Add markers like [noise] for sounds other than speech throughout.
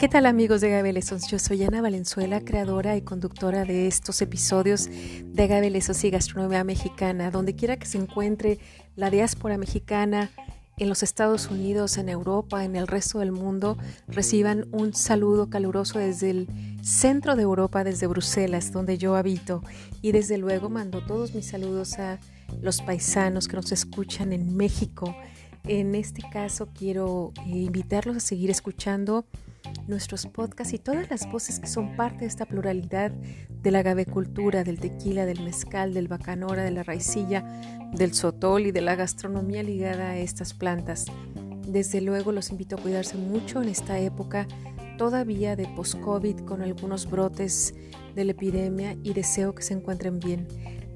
¿Qué tal amigos de Agave Yo soy Ana Valenzuela, creadora y conductora de estos episodios de Agave y Gastronomía Mexicana. Donde quiera que se encuentre la diáspora mexicana en los Estados Unidos, en Europa, en el resto del mundo, reciban un saludo caluroso desde el centro de Europa, desde Bruselas, donde yo habito. Y desde luego mando todos mis saludos a los paisanos que nos escuchan en México. En este caso quiero eh, invitarlos a seguir escuchando nuestros podcasts y todas las voces que son parte de esta pluralidad de la gavecultura, del tequila, del mezcal, del bacanora, de la raicilla, del sotol y de la gastronomía ligada a estas plantas. Desde luego los invito a cuidarse mucho en esta época todavía de post-COVID con algunos brotes de la epidemia y deseo que se encuentren bien.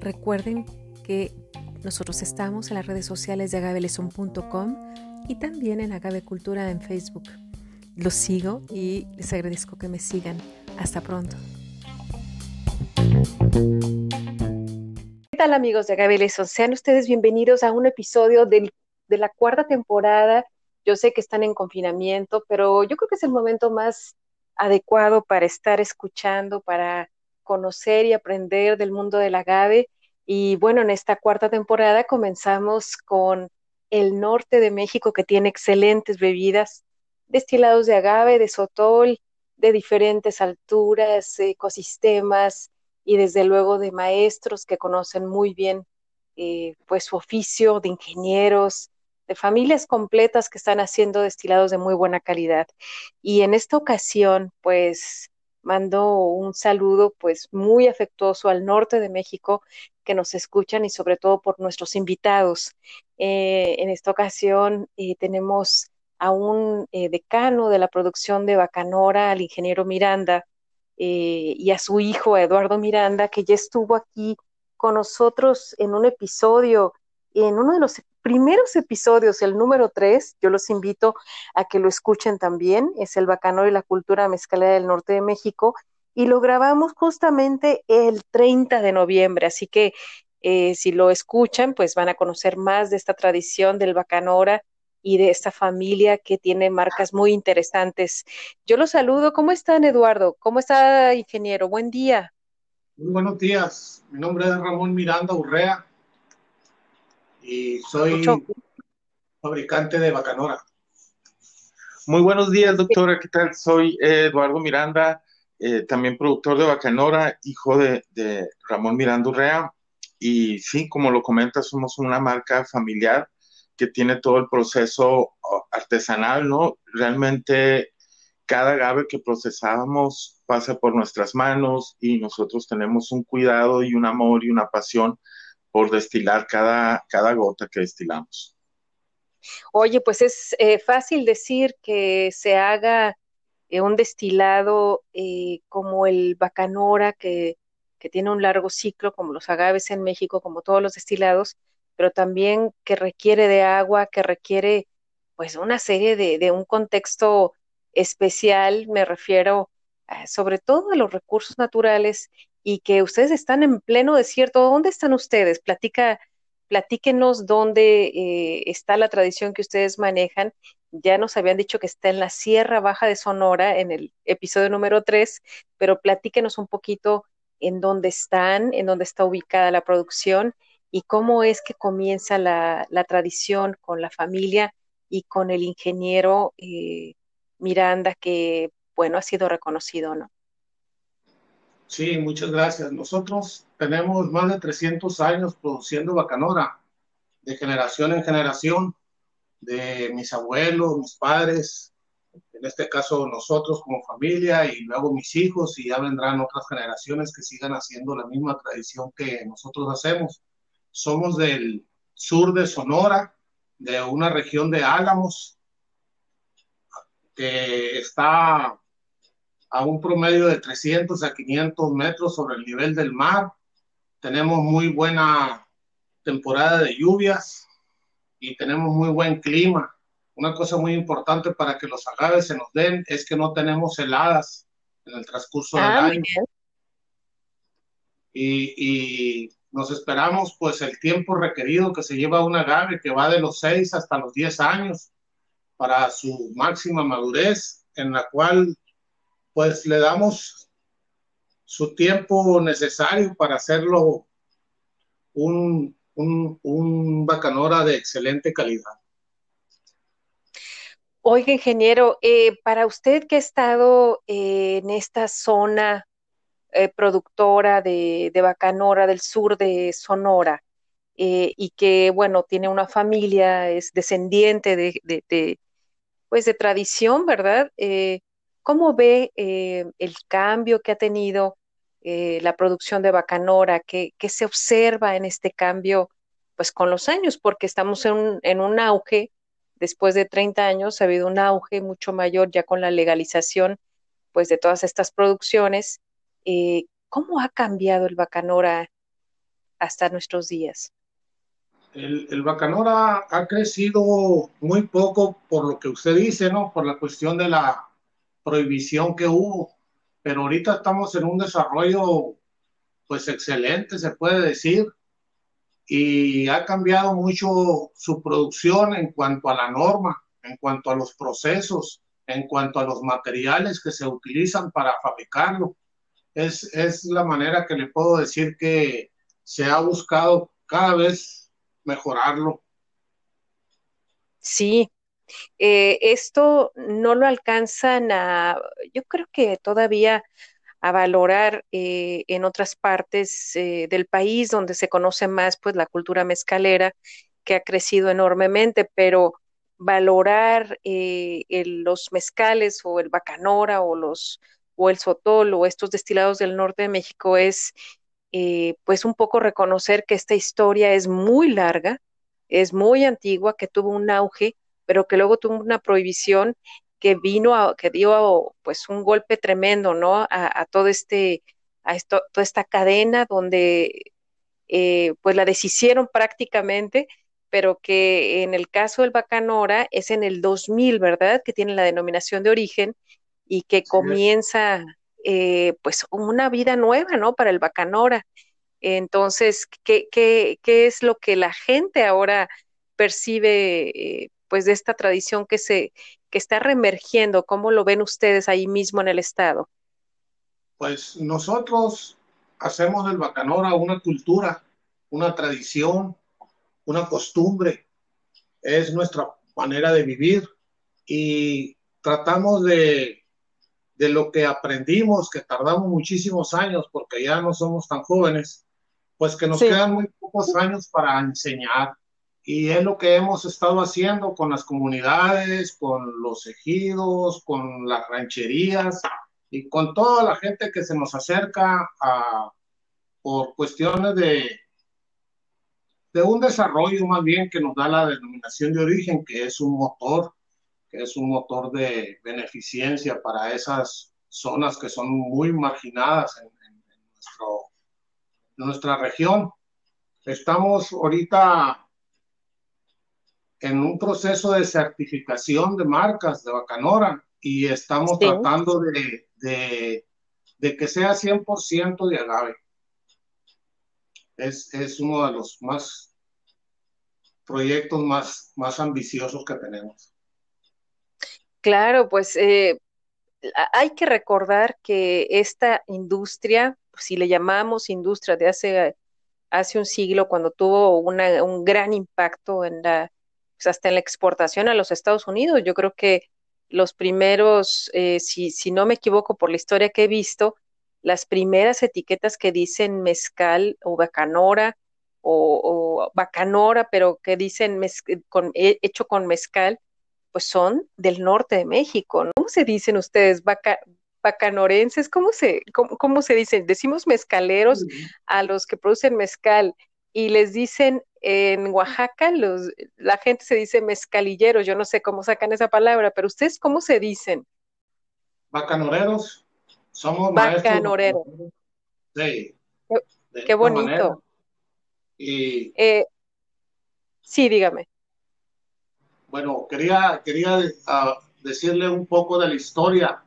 Recuerden que nosotros estamos en las redes sociales de agaveleson.com y también en Agavecultura en Facebook. Los sigo y les agradezco que me sigan. Hasta pronto. ¿Qué tal amigos de Agave Sean ustedes bienvenidos a un episodio de la cuarta temporada. Yo sé que están en confinamiento, pero yo creo que es el momento más adecuado para estar escuchando, para conocer y aprender del mundo del agave. Y bueno, en esta cuarta temporada comenzamos con el norte de México que tiene excelentes bebidas destilados de agave, de sotol, de diferentes alturas, ecosistemas y desde luego de maestros que conocen muy bien eh, pues su oficio, de ingenieros, de familias completas que están haciendo destilados de muy buena calidad. Y en esta ocasión, pues mando un saludo pues muy afectuoso al norte de México que nos escuchan y sobre todo por nuestros invitados. Eh, en esta ocasión eh, tenemos a un eh, decano de la producción de Bacanora, al ingeniero Miranda, eh, y a su hijo, Eduardo Miranda, que ya estuvo aquí con nosotros en un episodio, en uno de los primeros episodios, el número tres, yo los invito a que lo escuchen también, es el Bacanora y la cultura mezcalera del norte de México, y lo grabamos justamente el 30 de noviembre, así que eh, si lo escuchan, pues van a conocer más de esta tradición del Bacanora y de esta familia que tiene marcas muy interesantes. Yo los saludo. ¿Cómo están, Eduardo? ¿Cómo está, ingeniero? Buen día. Muy buenos días. Mi nombre es Ramón Miranda Urrea y soy fabricante de Bacanora. Muy buenos días, doctora. ¿Qué tal? Soy Eduardo Miranda, eh, también productor de Bacanora, hijo de, de Ramón Miranda Urrea. Y sí, como lo comenta, somos una marca familiar que tiene todo el proceso artesanal, ¿no? Realmente cada agave que procesábamos pasa por nuestras manos y nosotros tenemos un cuidado y un amor y una pasión por destilar cada, cada gota que destilamos. Oye, pues es eh, fácil decir que se haga eh, un destilado eh, como el bacanora, que, que tiene un largo ciclo, como los agaves en México, como todos los destilados, pero también que requiere de agua, que requiere pues una serie de, un contexto especial, me refiero sobre todo a los recursos naturales y que ustedes están en pleno desierto. ¿Dónde están ustedes? Platica, platíquenos dónde eh, está la tradición que ustedes manejan. Ya nos habían dicho que está en la Sierra Baja de Sonora, en el episodio número 3, pero platíquenos un poquito en dónde están, en dónde está ubicada la producción y cómo es que comienza la, tradición con la familia y con el ingeniero eh, Miranda, que, bueno, ha sido reconocido, ¿no? Sí, muchas gracias. Nosotros tenemos más de 300 años produciendo bacanora, de generación en generación, de mis abuelos, mis padres, en este caso nosotros como familia y luego mis hijos y ya vendrán otras generaciones que sigan haciendo la misma tradición que nosotros hacemos. Somos del sur de Sonora, de una región de Álamos, que está a un promedio de 300 a 500 metros sobre el nivel del mar. Tenemos muy buena temporada de lluvias y tenemos muy buen clima. Una cosa muy importante para que los agaves se nos den es que no tenemos heladas en el transcurso del ah, año. Y, y, nos esperamos pues el tiempo requerido que se lleva un agave que va de los 6 hasta los 10 años para su máxima madurez, en la cual pues le damos su tiempo necesario para hacerlo un, un, bacanora de excelente calidad. Oiga, ingeniero, eh, para usted que ha estado eh, en esta zona eh, productora de, bacanora del sur de Sonora y que, bueno, tiene una familia, es descendiente de, pues de tradición, ¿verdad? ¿Cómo ve el cambio que ha tenido eh, la producción de Bacanora, ¿qué, se observa en este cambio pues con los años? Porque estamos en un, auge, después de 30 años ha habido un auge mucho mayor ya con la legalización pues de todas estas producciones. Eh, ¿Cómo ha cambiado el Bacanora hasta nuestros días? El, el, Bacanora ha crecido muy poco por lo que usted dice, ¿no? Por la cuestión de la prohibición que hubo pero ahorita estamos en un desarrollo pues excelente, se puede decir, y ha cambiado mucho su producción en cuanto a la norma, en cuanto a los procesos, en cuanto a los materiales que se utilizan para fabricarlo. Es, es la manera que le puedo decir que se ha buscado cada vez mejorarlo. Sí, eh, esto no lo alcanzan a, yo creo que todavía a valorar eh, en otras partes eh, del país donde se conoce más pues la cultura mezcalera que ha crecido enormemente, pero valorar los mezcales o el bacanora o los o el sotol o estos destilados del norte de México es pues un poco reconocer que esta historia es muy larga, es muy antigua, que tuvo un auge pero que luego tuvo una prohibición que vino a, que dio pues un golpe tremendo, ¿no? A, todo este, a esto, toda esta cadena donde eh, pues la deshicieron prácticamente, pero que en el caso del Bacanora es en el 2000, ¿verdad? Que tiene la denominación de origen y que comienza eh, pues una vida nueva, ¿no? Para el Bacanora. Entonces, ¿qué, qué, qué es lo que la gente ahora percibe eh, pues de esta tradición que se que está reemergiendo, ¿cómo lo ven ustedes ahí mismo en el estado? Pues nosotros hacemos del bacanora una cultura, una tradición, una costumbre, es nuestra manera de vivir y tratamos de, de lo que aprendimos, que tardamos muchísimos años porque ya no somos tan jóvenes, pues que nos quedan muy pocos años para enseñar, y es lo que hemos estado haciendo con las comunidades, con los ejidos, con las rancherías y con toda la gente que se nos acerca a, por cuestiones de, de un desarrollo más bien que nos da la denominación de origen, que es un motor, que es un motor de beneficencia para esas zonas que son muy marginadas en, nuestro, en nuestra región. Estamos ahorita en un proceso de certificación de marcas de Bacanora y estamos tratando de, de, que sea 100% de agave. Es, es, uno de los más proyectos más, más ambiciosos que tenemos. Claro, pues eh, hay que recordar que esta industria, si le llamamos industria de hace, hace un siglo, cuando tuvo un gran impacto en la pues, hasta en la exportación a los Estados Unidos. Yo creo que los primeros, eh, si, si no me equivoco por la historia que he visto, las primeras etiquetas que dicen mezcal o bacanora o, bacanora, pero que dicen con, hecho con mezcal, pues son del norte de México. ¿Cómo se dicen ustedes? bacanorenses, ¿cómo se, cómo, cómo se dicen? Decimos mezcaleros a los que producen mezcal y les dicen en Oaxaca los, la gente se dice mezcalilleros, yo no sé cómo sacan esa palabra, pero ustedes cómo se dicen? Bacanoreros. Somos Bacanoreros. Sí. Qué, bonito. Y eh, sí, dígame. Bueno, quería, quería ah, decirle un poco de la historia.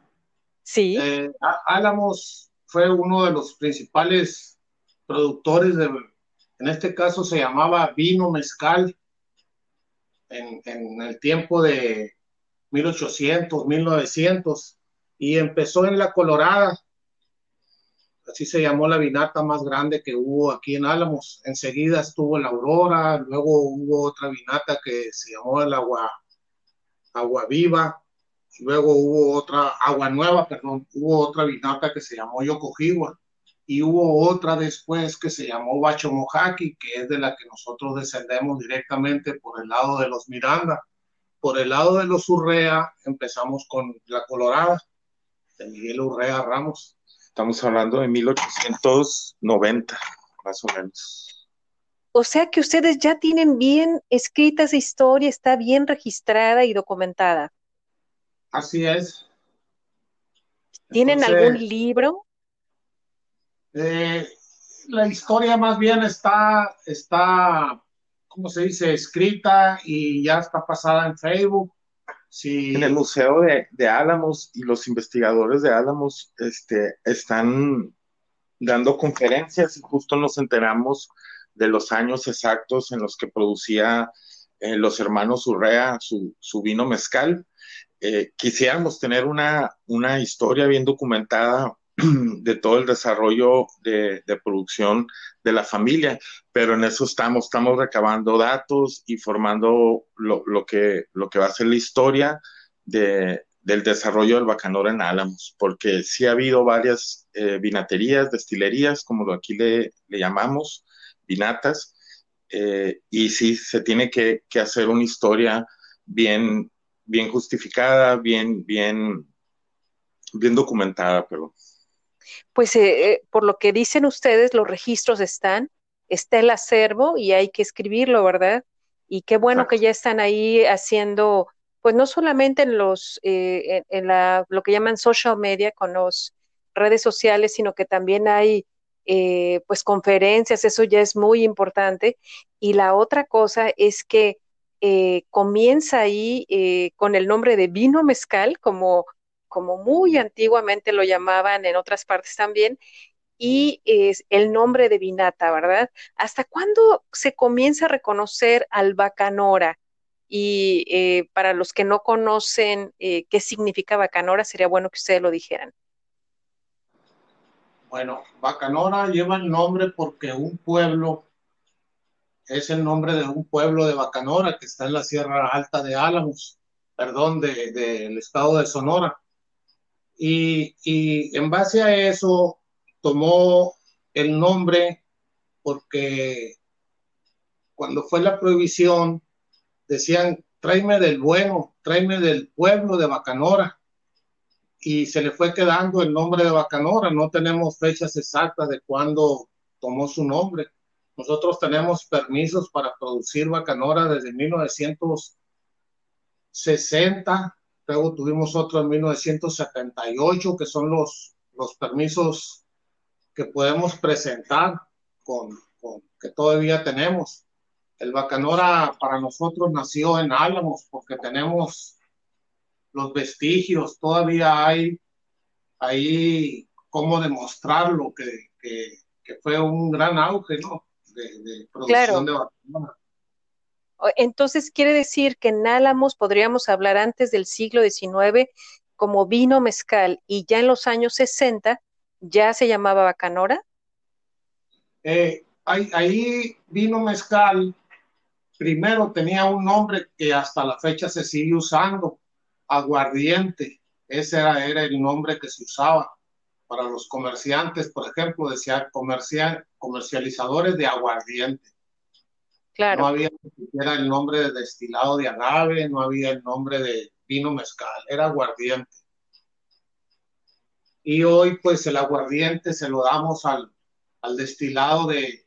Sí. Eh, Álamos fue uno de los principales productores de en este caso se llamaba vino mezcal en, el tiempo de 1800, 1900. y empezó en la Colorada. Así se llamó la vinata más grande que hubo aquí en Álamos. Enseguida estuvo la Aurora, luego hubo otra vinata que se llamó el Agua, Agua Viva, luego hubo otra, Agua Nueva, perdón, hubo otra vinata que se llamó Yokojiwa y hubo otra después que se llamó Bacho Mojaki, que es de la que nosotros descendemos directamente por el lado de los Miranda. Por el lado de los Urrea empezamos con la Colorada, de Miguel Urrea Ramos. Estamos hablando de 1890, más o menos. O sea que ustedes ya tienen bien escrita esa historia, está bien registrada y documentada. Así es. ¿Tienen algún libro? Eh, la historia más bien está, está, ¿cómo se dice? Escrita y ya está pasada en Facebook. Sí. En el Museo de, Álamos y los investigadores de Álamos este, están dando conferencias y justo nos enteramos de los años exactos en los que producía eh, los hermanos Urrea su, su vino mezcal. Eh, quisiéramos tener una, una historia bien documentada [clears throat] de todo el desarrollo de, producción de la familia, pero en eso estamos, estamos recabando datos y formando lo, que, lo que va a ser la historia de, del desarrollo del bacanora en Álamos, porque sí ha habido varias eh, vinaterías, destilerías, como aquí le, le llamamos, vinatas, eh, y sí se tiene que, que, hacer una historia bien, bien justificada, bien, bien, bien documentada, pero pues eh, eh, por lo que dicen ustedes, los registros están, está el acervo y hay que escribirlo, ¿verdad? Y qué bueno que ya están ahí haciendo, pues no solamente en los, eh, en, la, lo que llaman social media, con las redes sociales, sino que también hay pues conferencias, eso ya es muy importante. Y la otra cosa es que comienza ahí con el nombre de vino mezcal, como como muy antiguamente lo llamaban en otras partes también, y es el nombre de Vinata, ¿verdad? ¿Hasta cuándo se comienza a reconocer al Bacanora? Y eh, para los que no conocen eh, qué significa Bacanora, sería bueno que ustedes lo dijeran. Bueno, Bacanora lleva el nombre porque un pueblo es el nombre de un pueblo de Bacanora que está en la Sierra Alta de Álamos, perdón, del estado de Sonora. Y, en base a eso tomó el nombre porque cuando fue la prohibición decían, tráeme del bueno, tráeme del pueblo de Bacanora. Y se le fue quedando el nombre de Bacanora. No tenemos fechas exactas de cuándo tomó su nombre. Nosotros tenemos permisos para producir Bacanora desde 1960 Luego tuvimos otro en 1978, que son los, los permisos que podemos presentar con, que todavía tenemos. El Bacanora para nosotros nació en Álamos porque tenemos los vestigios, todavía hay ahí cómo demostrarlo, que, que, fue un gran auge ¿no? de, producción de Bacanora. Entonces, quiere decir que en Álamos podríamos hablar antes del siglo XIX como vino mezcal y ya en los años 60 ya se llamaba bacanora. Eh, ahí, vino mezcal primero tenía un nombre que hasta la fecha se sigue usando, aguardiente. Ese era, era el nombre que se usaba para los comerciantes, por ejemplo, decía comercial, comercializadores de aguardiente. No había ni siquiera el nombre de destilado de agave, no había el nombre de vino mezcal, era aguardiente. Y hoy, pues, el aguardiente se lo damos al, destilado de,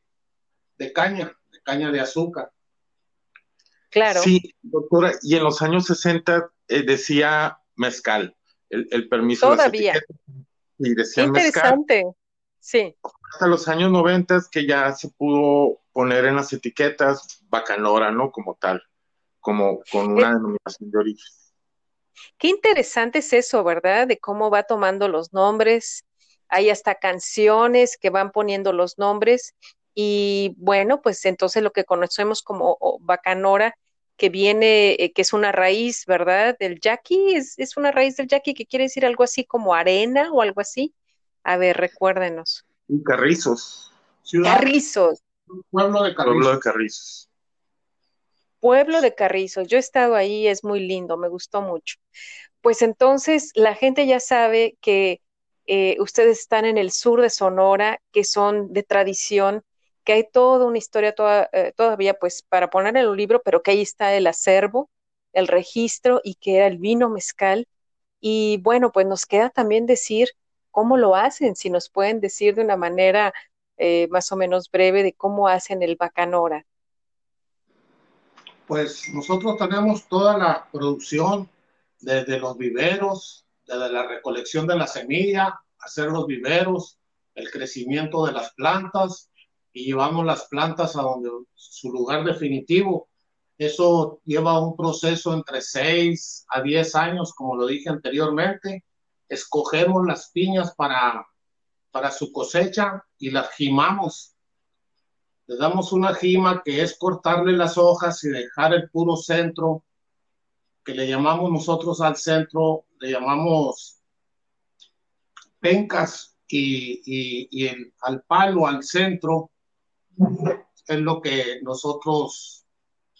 caña, de caña de azúcar. Claro. Sí, doctora, y en los años 60 eh, decía mezcal, el, permiso. Todavía. y decía Interesante. Sí. Hasta los años 90 que ya se pudo poner en las etiquetas bacanora, ¿no? Como tal, como con una denominación de origen. Qué interesante es eso, ¿verdad? De cómo va tomando los nombres. Hay hasta canciones que van poniendo los nombres. Y bueno, pues entonces lo que conocemos como bacanora, que viene, eh, que es una raíz, ¿verdad? Del yaqui, es, es una raíz del yaqui que quiere decir algo así como arena o algo así. A ver, recuérdenos. Carrizos. Carrizos. Pueblo de Carrizos. Pueblo de Carrizos. Pueblo de Carrizos. Yo he estado ahí, es muy lindo, me gustó mucho. Pues entonces la gente ya sabe que eh, ustedes están en el sur de Sonora, que son de tradición, que hay toda una historia eh, todavía pues para poner en el libro, pero que ahí está el acervo, el registro y que era el vino mezcal. Y bueno, pues nos queda también decir cómo lo hacen, si nos pueden decir de una manera eh, más o menos breve de cómo hacen el bacanora. Pues nosotros tenemos toda la producción desde los viveros, desde la recolección de la semilla, hacer los viveros, el crecimiento de las plantas y llevamos las plantas a donde su lugar definitivo. Eso lleva un proceso entre 6 a 10 años, como lo dije anteriormente. Escogemos las piñas para, para su cosecha y las gimamos. Le damos una gima que es cortarle las hojas y dejar el puro centro que le llamamos nosotros al centro, le llamamos pencas y, el, al palo, al centro, es lo que nosotros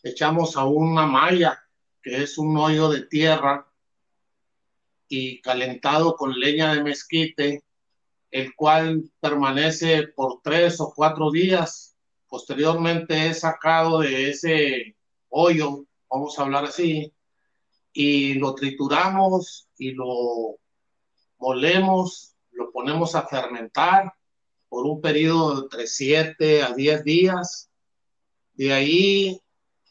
echamos a una malla, que es un hoyo de tierra y calentado con leña de mezquite, el cual permanece por tres o cuatro días. Posteriormente es sacado de ese hoyo, vamos a hablar así, y lo trituramos y lo molemos, lo ponemos a fermentar por un periodo de entre 7 a 10 días. De ahí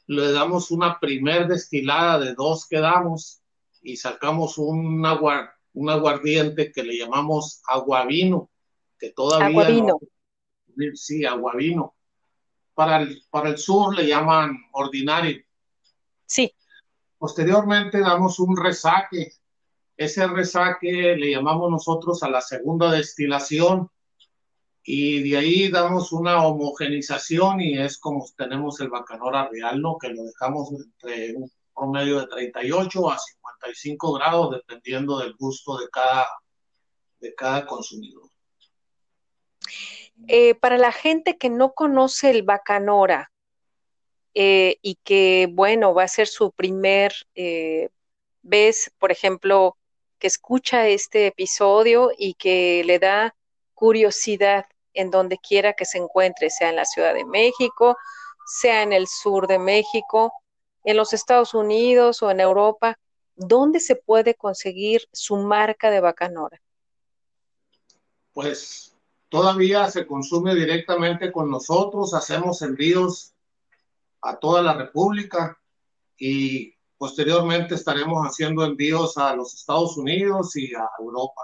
le damos una primer destilada de dos que damos y sacamos un, agua, un aguardiente que le llamamos aguavino, que todavía... Aguavino. sí, aguavino. Para el, para el sur le llaman ordinario. Sí. Posteriormente damos un resaque. Ese resaque le llamamos nosotros a la segunda destilación y de ahí damos una homogenización y es como tenemos el bacanora real, ¿no? que lo dejamos entre un promedio de 38 a 55 grados dependiendo del gusto de cada, de cada consumidor. Eh, para la gente que no conoce el bacanora, eh, y que, bueno, va a ser su primer eh, vez, por ejemplo, que escucha este episodio y que le da curiosidad en donde quiera que se encuentre, sea en la Ciudad de México, sea en el sur de México, en los Estados Unidos o en Europa, ¿dónde se puede conseguir su marca de bacanora? Pues todavía se consume directamente con nosotros, hacemos envíos a toda la República y posteriormente estaremos haciendo envíos a los Estados Unidos y a Europa.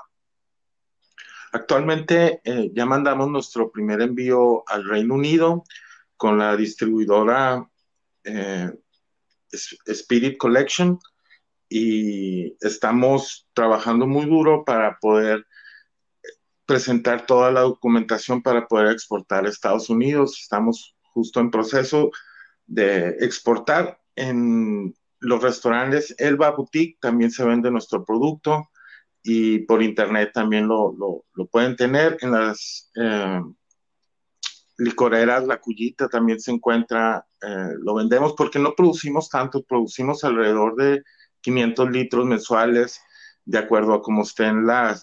Actualmente eh, ya mandamos nuestro primer envío al Reino Unido con la distribuidora eh, Spirit Collection y estamos trabajando muy duro para poder presentar toda la documentación para poder exportar a Estados Unidos. Estamos justo en proceso de exportar en los restaurantes Elba Boutique también se vende nuestro producto y por internet también lo, pueden tener. En las eh, licoreras La Cuyita también se encuentra, eh, lo vendemos porque no producimos tanto, producimos alrededor de 500 litros mensuales de acuerdo a cómo estén la,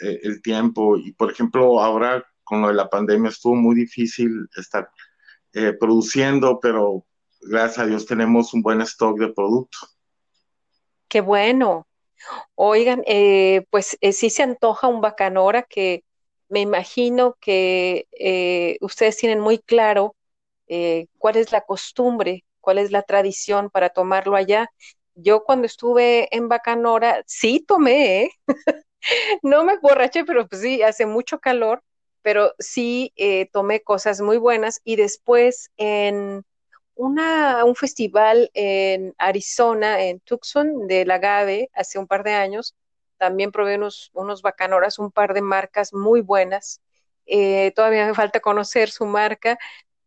eh, el tiempo. Y por ejemplo, ahora con lo de la pandemia estuvo muy difícil estar eh, produciendo, pero gracias a Dios tenemos un buen stock de producto. Qué bueno. Oigan, eh, pues eh, sí se antoja un bacanora que me imagino que ustedes tienen muy claro cuál es la costumbre, cuál es la tradición para tomarlo allá. Yo cuando estuve en Bacanora, sí tomé, [laughs] no me borraché, pero pues sí, hace mucho calor pero sí eh, tomé cosas muy buenas y después en una, un festival en Arizona, en Tucson, del agave, hace un par de años, también probé unos, unos bacanoras, un par de marcas muy buenas. Eh, todavía me falta conocer su marca,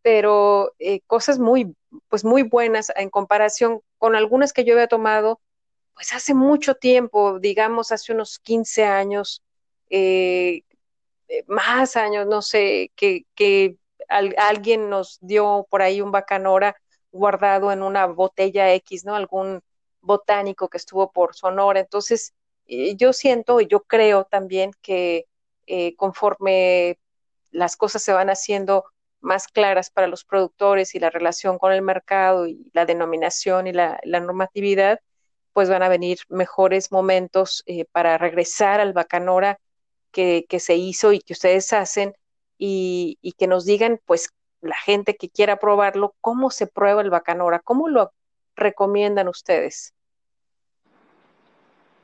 pero eh, cosas muy, pues muy buenas en comparación con algunas que yo había tomado pues hace mucho tiempo, digamos hace unos 15 años, eh, eh, más años, no sé, que, que alguien nos dio por ahí un bacanora guardado en una botella X, ¿no? Algún botánico que estuvo por Sonora. Entonces, yo siento y yo creo también que conforme las cosas se van haciendo más claras para los productores y la relación con el mercado y la denominación y la, normatividad, pues van a venir mejores momentos eh, para regresar al Bacanora que, se hizo y que ustedes hacen y, que nos digan, pues, la gente que quiera probarlo, cómo se prueba el Bacanora, cómo lo recomiendan ustedes.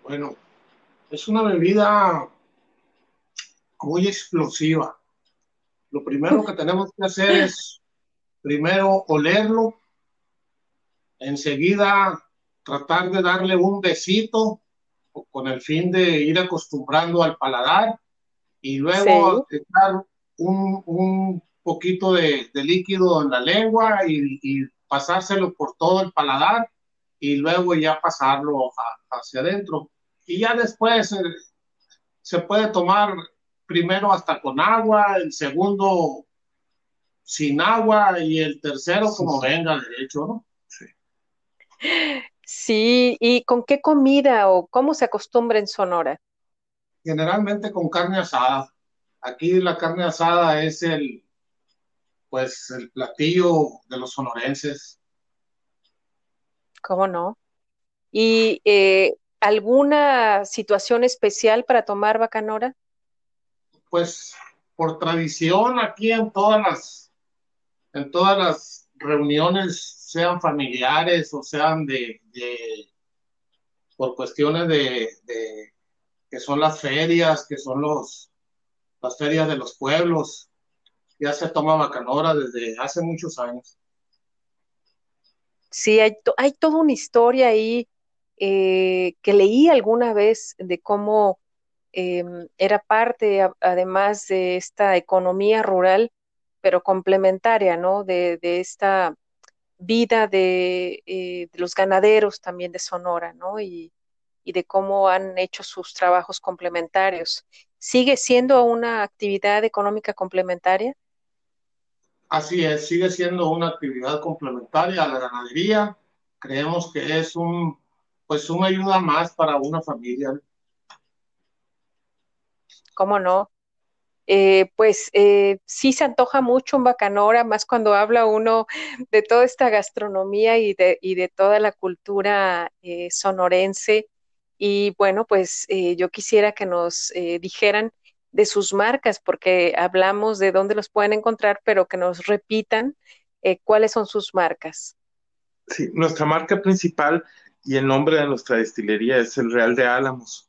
Bueno, es una bebida muy explosiva lo primero que tenemos que hacer es primero olerlo, enseguida tratar de darle un besito con el fin de ir acostumbrando al paladar y luego echar un, poquito de, líquido en la lengua y, pasárselo por todo el paladar y luego ya pasarlo hacia adentro. Y ya después eh, se puede tomar primero hasta con agua, el segundo sin agua y el tercero como venga derecho, ¿no? Sí. Sí, ¿y con qué comida o cómo se acostumbra en Sonora? Generalmente con carne asada. Aquí la carne asada es el, pues, el platillo de los sonorenses. ¿Cómo no? ¿Y eh, alguna situación especial para tomar bacanora? Pues por tradición aquí en todas las, en todas las reuniones, sean familiares o sean de, por cuestiones de, que son las ferias, que son los, las ferias de los pueblos, ya se toma bacanora desde hace muchos años. Sí, hay, hay toda una historia ahí eh, que leí alguna vez de cómo Em, era parte, además de esta economía rural, pero complementaria, ¿no? De, esta vida eh, de, los ganaderos también de Sonora, ¿no? Y, de cómo han hecho sus trabajos complementarios. ¿Sigue siendo una actividad económica complementaria? Así es, sigue siendo una actividad complementaria a la ganadería. Creemos que es un, pues una ayuda más para una familia. ¿Cómo no? Eh, pues eh, sí se antoja mucho un bacanora, más cuando habla uno de toda esta gastronomía y de, toda la cultura eh, sonorense. Y bueno, pues yo quisiera que nos dijeran de sus marcas, porque hablamos de dónde los pueden encontrar, pero que nos repitan cuáles son sus marcas. Sí, nuestra marca principal y el nombre de nuestra destilería es el Real de Álamos.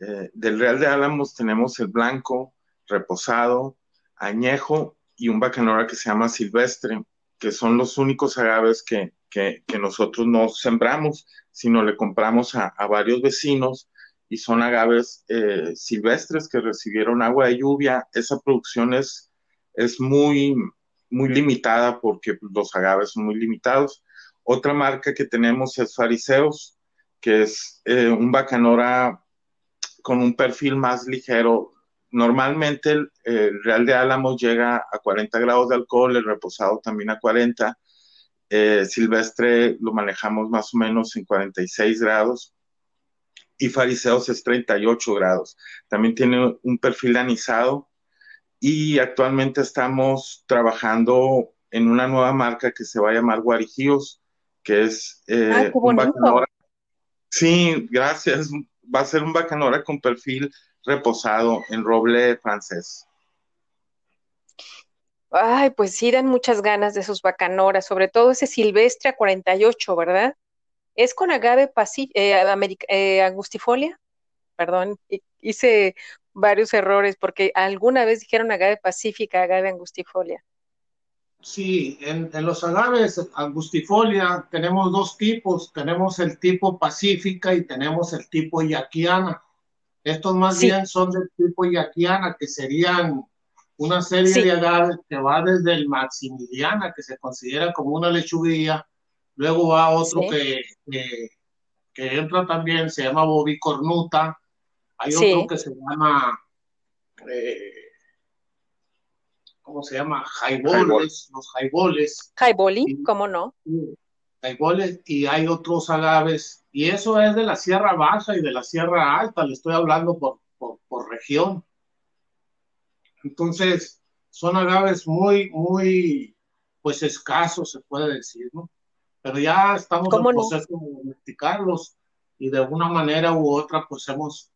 Eh, del Real de Álamos tenemos el blanco, reposado, añejo y un bacanora que se llama silvestre, que son los únicos agaves que, nosotros no sembramos, sino le compramos a, varios vecinos y son agaves eh, silvestres que recibieron agua de lluvia. Esa producción es, es muy, muy limitada porque los agaves son muy limitados. Otra marca que tenemos es Fariseos, que es eh, un bacanora con un perfil más ligero. Normalmente el, Real de Álamos llega a 40 grados de alcohol, el reposado también a 40. Eh, silvestre lo manejamos más o menos en 46 grados y Fariseos es 38 grados. También tiene un perfil anisado y actualmente estamos trabajando en una nueva marca que se va a llamar Guarijíos, que es eh, un bacanora. Sí, gracias va a ser un bacanora con perfil reposado en roble francés. Ay, pues sí, dan muchas ganas de esos bacanoras, sobre todo ese silvestre a 48, ¿verdad? ¿Es con agave eh, eh, angustifolia? Perdón, hice varios errores porque alguna vez dijeron agave pacífica, agave angustifolia. Sí, en, los agaves angustifolia tenemos dos tipos, tenemos el tipo pacífica y tenemos el tipo yaquiana. Estos más bien son del tipo yaquiana, que serían una serie de agaves que va desde el Maximiliana, que se considera como una lechuguilla, luego va otro que, que, entra también, se llama bobicornuta, hay otro que se llama, eh, ¿cómo se llama? Jaiboles, los jaiboles. Jaiboli, ¿cómo no? Jaiboles, y hay otros agaves, y eso es de la Sierra Baja y de la Sierra Alta, le estoy hablando por, por región. Entonces, son agaves muy, muy, pues escasos, se puede decir, ¿no? Pero ya estamos en proceso de domesticarlos y de alguna manera u otra, pues hemos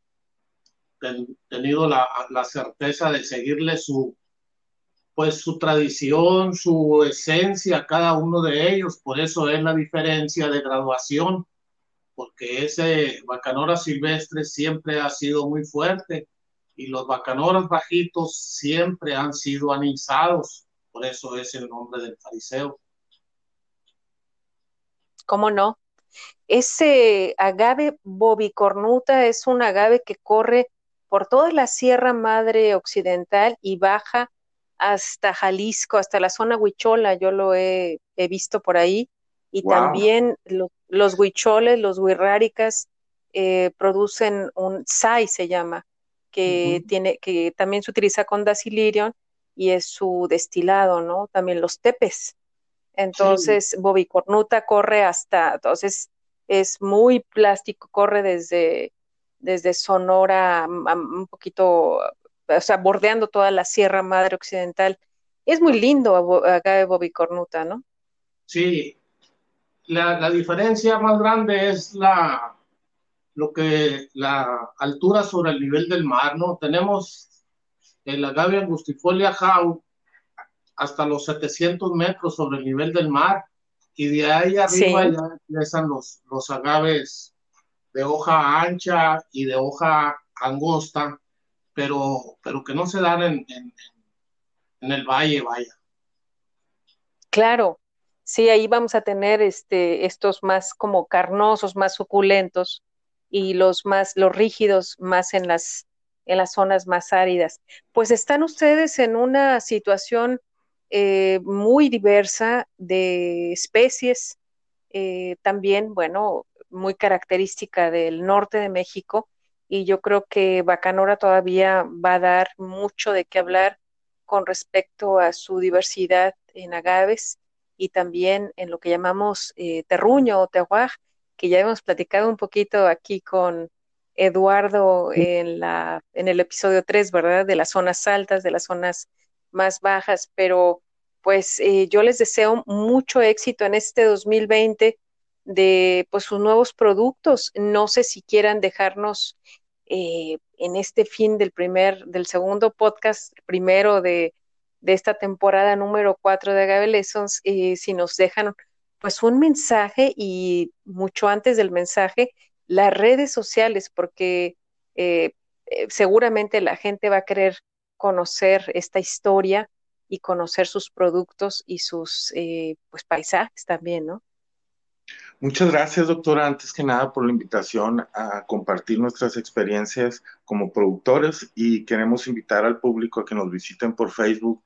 tenido la, la certeza de seguirle su, pues su tradición, su esencia cada uno de ellos. Por eso es la diferencia de graduación, porque ese bacanora silvestre siempre ha sido muy fuerte y los bacanoras bajitos siempre han sido anisados, por eso es el nombre del fariseo. ¿Cómo no? Ese agave bobicornuta es un agave que corre por toda la Sierra Madre Occidental y baja hasta Jalisco, hasta la zona Huichola, yo lo he, visto por ahí, y también los huicholes, los huirráricas, eh, producen un SAI, se llama, que tiene, que también se utiliza con Dacilirion y es su destilado, ¿no? También los tepes. Entonces, Bobicornuta corre hasta, entonces es muy plástico, corre desde, desde Sonora, un poquito, o sea, bordeando toda la Sierra Madre Occidental. Es muy lindo acá de Bobicornuta, ¿no? Sí, la, la diferencia más grande es la, lo que la altura sobre el nivel del mar, ¿no? Tenemos el agave angustifolia jau hasta los 700 metros sobre el nivel del mar y de ahí arriba ya empiezan los, los agaves de hoja ancha y de hoja angosta, pero, pero que no se dan en, en, en el valle, vaya. Claro, sí, ahí vamos a tener este, estos más como carnosos, más suculentos, y los más, los rígidos más en las, en las zonas más áridas. Pues están ustedes en una situación eh, muy diversa de especies, eh, también, bueno, muy característica del norte de México, y yo creo que Bacanora todavía va a dar mucho de qué hablar con respecto a su diversidad en agaves y también en lo que llamamos eh, terruño o terroir, que ya hemos platicado un poquito aquí con Eduardo en, la, en el episodio 3, ¿verdad? De las zonas altas, de las zonas más bajas, pero pues eh, yo les deseo mucho éxito en este 2020 de pues sus nuevos productos. No sé si quieran dejarnos eh, en este fin del primer, del segundo podcast, primero de, esta temporada número 4 de Agave Lessons, eh, si nos dejan pues un mensaje y mucho antes del mensaje, las redes sociales, porque eh, eh, seguramente la gente va a querer conocer esta historia y conocer sus productos y sus eh, pues paisajes también, ¿no? Muchas gracias, doctora, antes que nada por la invitación a compartir nuestras experiencias como productores y queremos invitar al público a que nos visiten por Facebook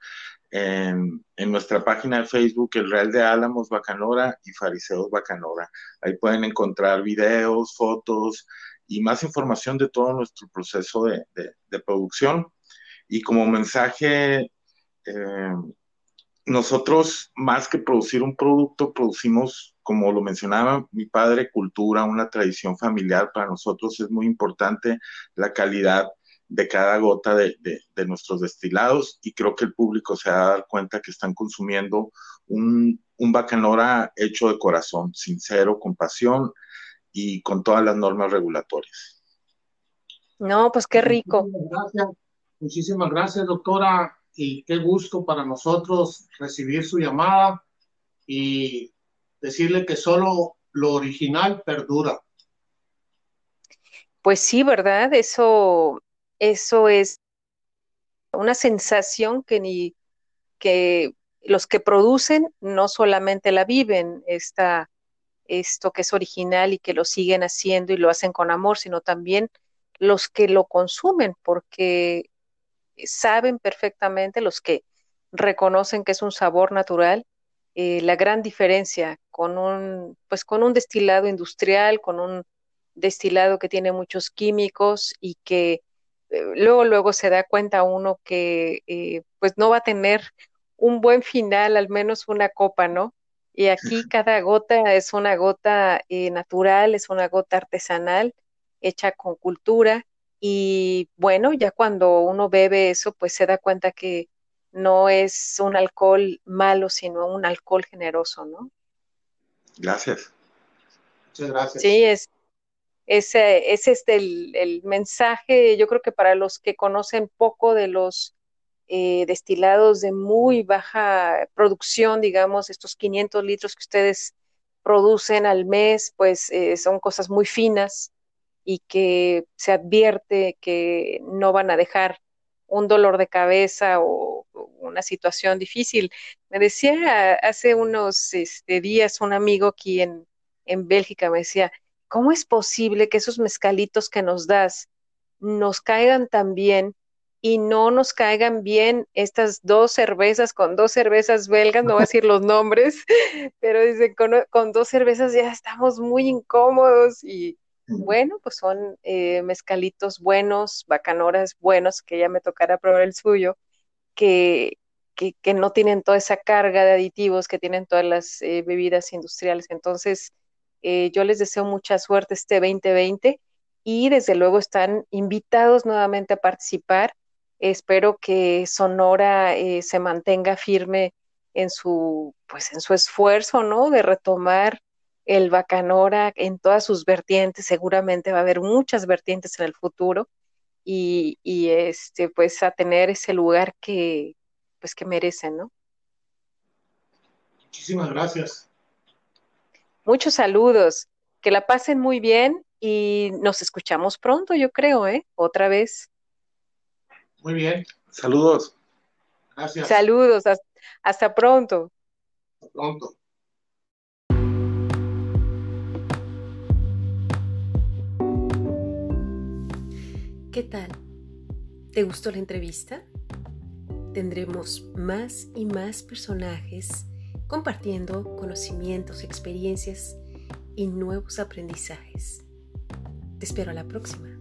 en, nuestra página de Facebook, El Real de Álamos Bacanora y Fariseos Bacanora. Ahí pueden encontrar videos, fotos y más información de todo nuestro proceso de, producción. Y como mensaje, eh, nosotros más que producir un producto, producimos, como lo mencionaba mi padre, cultura, una tradición familiar. Para nosotros es muy importante la calidad de cada gota de, nuestros destilados y creo que el público se va a dar cuenta que están consumiendo un, un bacanora hecho de corazón, sincero, con pasión y con todas las normas regulatorias. No, pues qué rico. Muchísimas gracias, Muchísimas gracias doctora, y qué gusto para nosotros recibir su llamada y decirle que solo lo original perdura. Pues sí, ¿verdad? Eso eso es una sensación que ni que los que producen no solamente la viven, esta, esto que es original y que lo siguen haciendo y lo hacen con amor, sino también los que lo consumen, porque saben perfectamente, los que reconocen que es un sabor natural, eh, la gran diferencia con un, pues con un destilado industrial, con un destilado que tiene muchos químicos y que eh, luego, luego se da cuenta uno que eh, pues no va a tener un buen final, al menos una copa, ¿no? Y aquí cada gota es una gota natural, es una gota artesanal, hecha con cultura. Y bueno, ya cuando uno bebe eso, pues se da cuenta que no es un alcohol malo, sino un alcohol generoso, ¿no? Gracias. Muchas gracias. Sí, es, ese, es este el, mensaje, yo creo que para los que conocen poco de los eh, destilados de muy baja producción, digamos, estos 500 litros que ustedes producen al mes, pues eh, son cosas muy finas y que se advierte que no van a dejar un dolor de cabeza o una situación difícil. Me decía hace unos este, días un amigo aquí en, en Bélgica, me decía, ¿cómo es posible que esos mezcalitos que nos das nos caigan tan bien y no nos caigan bien estas dos cervezas con dos cervezas belgas, no voy a decir los nombres, [laughs] pero dice, con, con dos cervezas ya estamos muy incómodos y, bueno, pues son eh, mezcalitos buenos, bacanoras buenos, que ya me tocará probar el suyo, que, no tienen toda esa carga de aditivos que tienen todas las eh, bebidas industriales. Entonces, eh, yo les deseo mucha suerte este 2020 y desde luego están invitados nuevamente a participar. Espero que Sonora se mantenga firme en su, pues en su esfuerzo, ¿no? De retomar el Bacanora en todas sus vertientes, seguramente va a haber muchas vertientes en el futuro y, este, pues a tener ese lugar que, pues que merecen, ¿no? Muchísimas gracias. Muchos saludos, que la pasen muy bien y nos escuchamos pronto, yo creo, ¿eh? Otra vez. Muy bien. Saludos. Gracias. Saludos, hasta pronto. Hasta pronto. ¿Qué tal? ¿Te gustó la entrevista? Tendremos más y más personajes compartiendo conocimientos, experiencias y nuevos aprendizajes. Te espero a la próxima.